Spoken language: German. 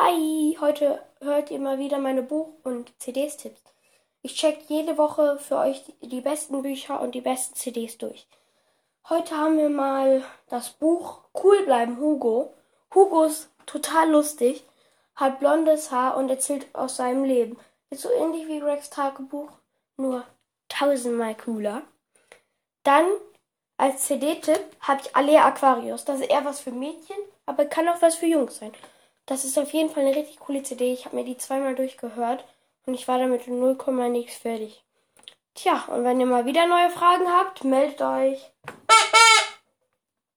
Hi, heute hört ihr mal wieder meine Buch- und CDs-Tipps. Ich check jede Woche für euch die besten Bücher und die besten CDs durch. Heute haben wir mal das Buch Cool bleiben Hugo. Hugo ist total lustig, hat blondes Haar und erzählt aus seinem Leben. Ist so ähnlich wie Rex Tagebuch, nur tausendmal cooler. Dann als CD-Tipp habe ich Alea Aquarius. Das ist eher was für Mädchen, aber kann auch was für Jungs sein. Das ist auf jeden Fall eine richtig coole CD. Ich habe mir die zweimal durchgehört und ich war damit in 0, nichts fertig. Tja, und wenn ihr mal wieder neue Fragen habt, meldet euch.